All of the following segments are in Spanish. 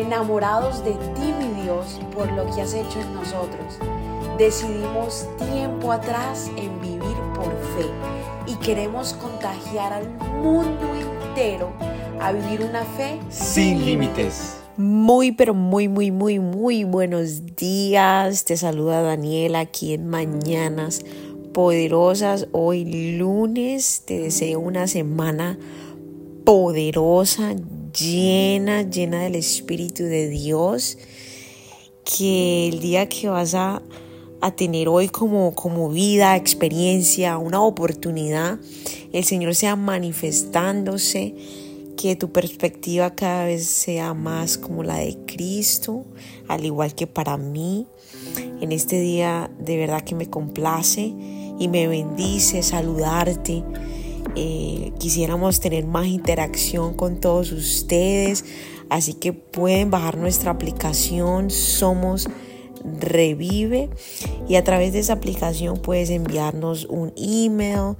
enamorados de ti, mi Dios, por lo que has hecho en nosotros. Decidimos tiempo atrás en vivir por fe y queremos contagiar al mundo entero a vivir una fe sin límites. Muy, pero muy, muy, muy, muy buenos días. Te saluda Daniela aquí en Mañanas Poderosas. Hoy lunes te deseo una semana poderosa, llena, llena del Espíritu de Dios. Que el día que vas a, a tener hoy como, como vida, experiencia, una oportunidad, el Señor sea manifestándose que tu perspectiva cada vez sea más como la de Cristo, al igual que para mí. En este día de verdad que me complace y me bendice saludarte. Eh, quisiéramos tener más interacción con todos ustedes, así que pueden bajar nuestra aplicación Somos Revive y a través de esa aplicación puedes enviarnos un email,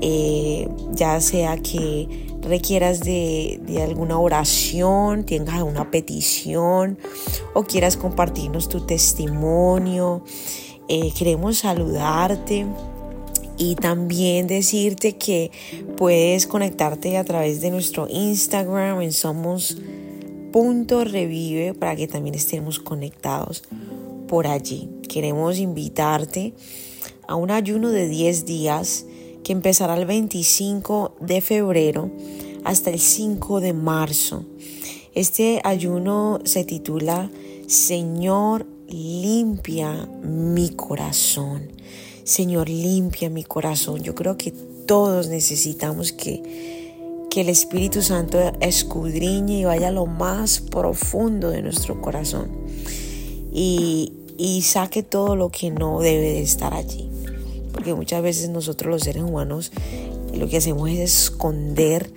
eh, ya sea que requieras de, alguna oración, tengas una petición o quieras compartirnos tu testimonio. Eh, queremos saludarte y también decirte que puedes conectarte a través de nuestro Instagram en somos.revive para que también estemos conectados por allí. Queremos invitarte a un ayuno de 10 días que empezará el 25 de febrero hasta el 5 de marzo. Este ayuno se titula Señor, limpia mi corazón. Señor, limpia mi corazón. Yo creo que todos necesitamos que, que el Espíritu Santo escudriñe y vaya a lo más profundo de nuestro corazón y, y saque todo lo que no debe de estar allí porque muchas veces nosotros los seres humanos lo que hacemos es esconder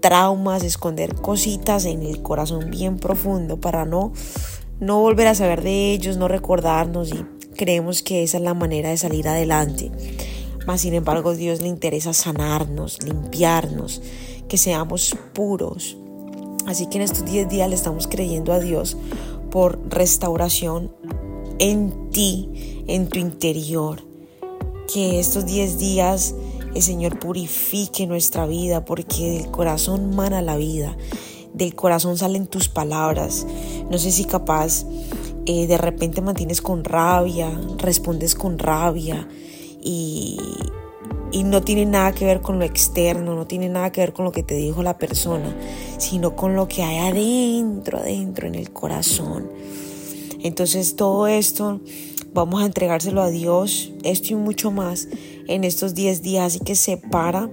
traumas, esconder cositas en el corazón bien profundo para no, no volver a saber de ellos, no recordarnos y creemos que esa es la manera de salir adelante. Mas sin embargo Dios le interesa sanarnos, limpiarnos, que seamos puros. Así que en estos 10 días le estamos creyendo a Dios por restauración en ti, en tu interior que estos 10 días el Señor purifique nuestra vida, porque del corazón mana la vida, del corazón salen tus palabras. No sé si capaz eh, de repente mantienes con rabia, respondes con rabia y, y no tiene nada que ver con lo externo, no tiene nada que ver con lo que te dijo la persona, sino con lo que hay adentro, adentro en el corazón. Entonces todo esto Vamos a entregárselo a Dios, esto y mucho más en estos 10 días. Así que separa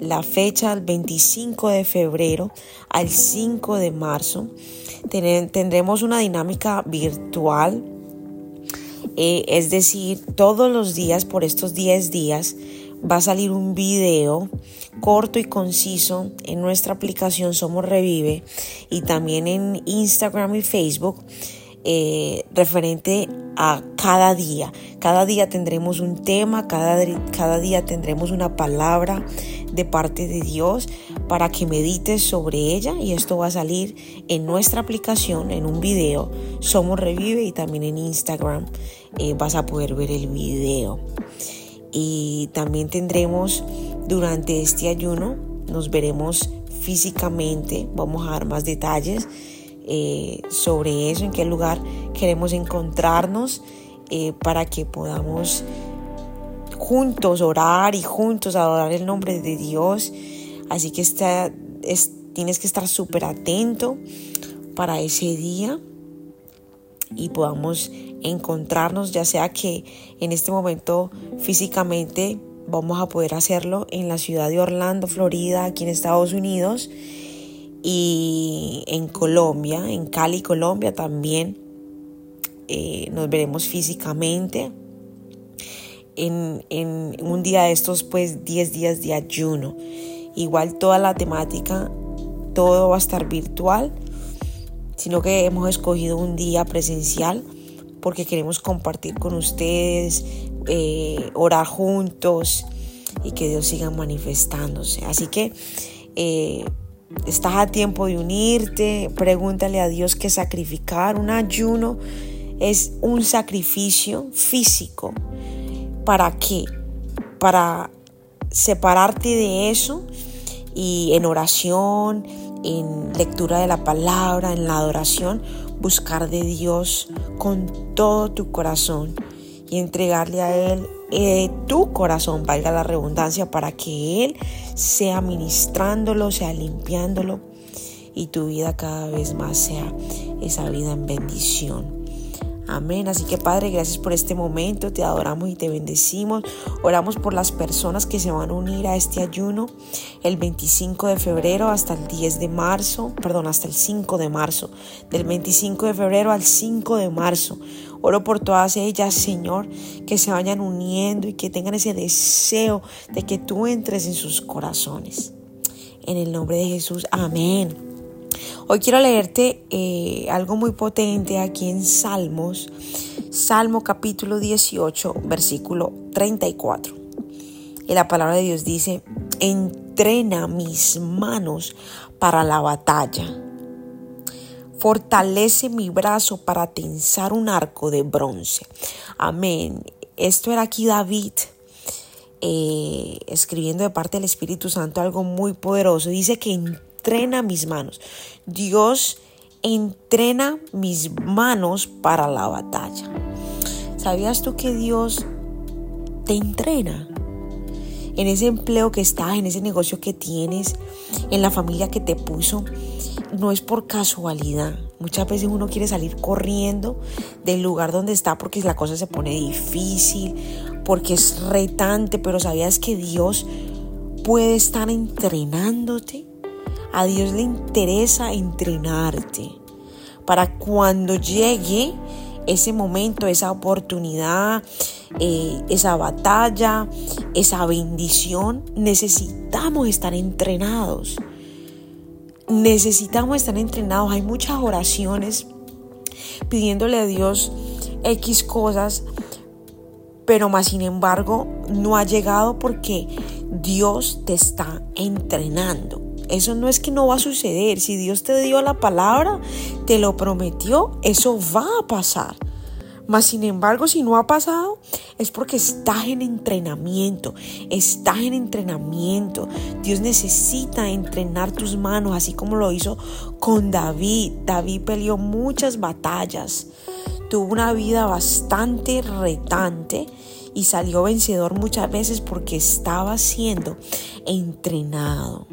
la fecha del 25 de febrero al 5 de marzo. Tendremos una dinámica virtual, eh, es decir, todos los días por estos 10 días va a salir un video corto y conciso en nuestra aplicación Somos Revive y también en Instagram y Facebook eh, referente a cada día. Cada día tendremos un tema, cada, cada día tendremos una palabra de parte de Dios para que medites sobre ella y esto va a salir en nuestra aplicación, en un video. Somos Revive y también en Instagram eh, vas a poder ver el video. Y también tendremos durante este ayuno, nos veremos físicamente, vamos a dar más detalles eh, sobre eso, en qué lugar queremos encontrarnos eh, para que podamos juntos orar y juntos adorar el nombre de Dios. Así que está, tienes que estar súper atento para ese día y podamos encontrarnos, ya sea que en este momento físicamente vamos a poder hacerlo en la ciudad de Orlando, Florida, aquí en Estados Unidos y en Colombia, en Cali, Colombia también eh, nos veremos físicamente. En, en, un día de estos, pues 10 días de ayuno. Igual toda la temática, todo va a estar virtual, sino que hemos escogido un día presencial porque queremos compartir con ustedes, eh, orar juntos y que Dios siga manifestándose. Así que eh, estás a tiempo de unirte, pregúntale a Dios que sacrificar un ayuno es un sacrificio físico. ¿Para qué? Para separarte de eso y en oración, en lectura de la palabra, en la adoración, buscar de Dios con todo tu corazón y entregarle a Él eh, tu corazón, valga la redundancia, para que Él sea ministrándolo, sea limpiándolo y tu vida cada vez más sea esa vida en bendición. Amén. Así que Padre, gracias por este momento. Te adoramos y te bendecimos. Oramos por las personas que se van a unir a este ayuno el 25 de febrero hasta el 10 de marzo. Perdón, hasta el 5 de marzo. Del 25 de febrero al 5 de marzo. Oro por todas ellas, Señor, que se vayan uniendo y que tengan ese deseo de que tú entres en sus corazones. En el nombre de Jesús. Amén. Hoy quiero leerte eh, algo muy potente aquí en Salmos, Salmo capítulo 18, versículo 34. Y la palabra de Dios dice, entrena mis manos para la batalla. Fortalece mi brazo para tensar un arco de bronce. Amén. Esto era aquí David eh, escribiendo de parte del Espíritu Santo algo muy poderoso. Dice que entrena mis manos. Dios entrena mis manos para la batalla. ¿Sabías tú que Dios te entrena? En ese empleo que estás, en ese negocio que tienes, en la familia que te puso, no es por casualidad. Muchas veces uno quiere salir corriendo del lugar donde está porque la cosa se pone difícil, porque es retante, pero ¿sabías que Dios puede estar entrenándote? A Dios le interesa entrenarte para cuando llegue ese momento, esa oportunidad, eh, esa batalla, esa bendición, necesitamos estar entrenados. Necesitamos estar entrenados. Hay muchas oraciones pidiéndole a Dios X cosas, pero más sin embargo no ha llegado porque Dios te está entrenando. Eso no es que no va a suceder. Si Dios te dio la palabra, te lo prometió, eso va a pasar. Mas sin embargo, si no ha pasado, es porque estás en entrenamiento, estás en entrenamiento. Dios necesita entrenar tus manos, así como lo hizo con David. David peleó muchas batallas, tuvo una vida bastante retante y salió vencedor muchas veces porque estaba siendo entrenado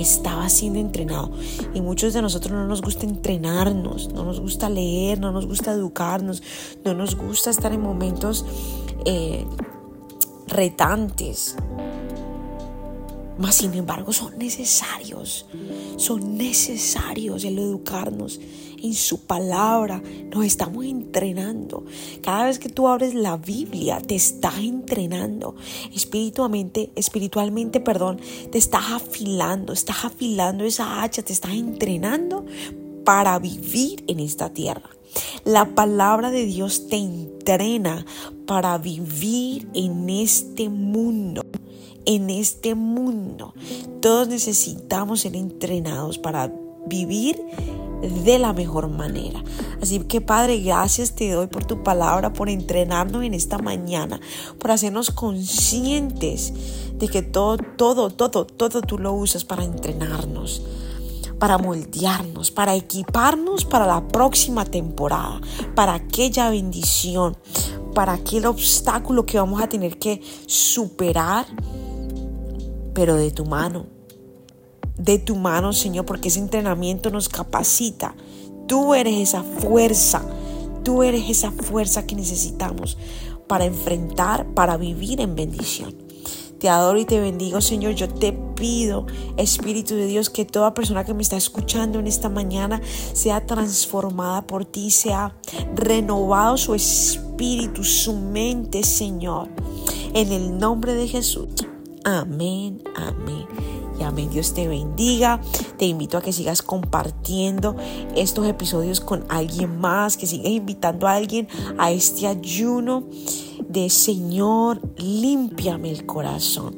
estaba siendo entrenado. Y muchos de nosotros no nos gusta entrenarnos, no nos gusta leer, no nos gusta educarnos, no nos gusta estar en momentos eh, retantes. Mas sin embargo son necesarios, son necesarios el educarnos en su palabra. Nos estamos entrenando. Cada vez que tú abres la Biblia, te estás entrenando. Espiritualmente, espiritualmente, perdón, te estás afilando, estás afilando esa hacha, te estás entrenando para vivir en esta tierra. La palabra de Dios te entrena para vivir en este mundo. En este mundo. Todos necesitamos ser entrenados para vivir de la mejor manera. Así que Padre, gracias te doy por tu palabra, por entrenarnos en esta mañana, por hacernos conscientes de que todo, todo, todo, todo tú lo usas para entrenarnos para moldearnos, para equiparnos para la próxima temporada, para aquella bendición, para aquel obstáculo que vamos a tener que superar, pero de tu mano, de tu mano, Señor, porque ese entrenamiento nos capacita. Tú eres esa fuerza, tú eres esa fuerza que necesitamos para enfrentar, para vivir en bendición. Te adoro y te bendigo, Señor. Yo te pido, Espíritu de Dios, que toda persona que me está escuchando en esta mañana sea transformada por ti, sea renovado su espíritu, su mente, Señor. En el nombre de Jesús. Amén, amén amén. Dios te bendiga. Te invito a que sigas compartiendo estos episodios con alguien más, que sigas invitando a alguien a este ayuno de Señor, límpiame el corazón.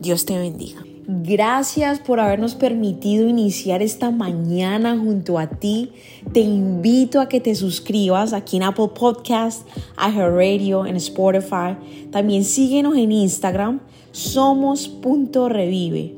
Dios te bendiga. Gracias por habernos permitido iniciar esta mañana junto a ti. Te invito a que te suscribas aquí en Apple Podcast, Radio, en Spotify. También síguenos en Instagram, somos.revive.